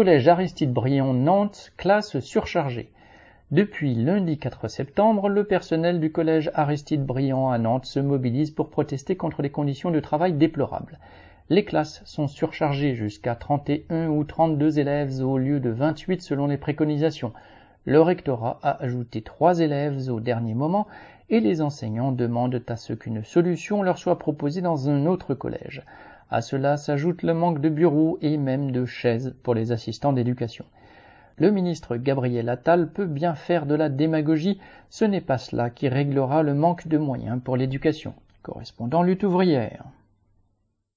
collège Aristide Briand Nantes, classe surchargée. Depuis lundi 4 septembre, le personnel du collège Aristide Briand à Nantes se mobilise pour protester contre les conditions de travail déplorables. Les classes sont surchargées jusqu'à 31 ou 32 élèves au lieu de 28 selon les préconisations. Le rectorat a ajouté 3 élèves au dernier moment et les enseignants demandent à ce qu'une solution leur soit proposée dans un autre collège. À cela s'ajoute le manque de bureaux et même de chaises pour les assistants d'éducation. Le ministre Gabriel Attal peut bien faire de la démagogie, ce n'est pas cela qui réglera le manque de moyens pour l'éducation. Correspondant lutte ouvrière.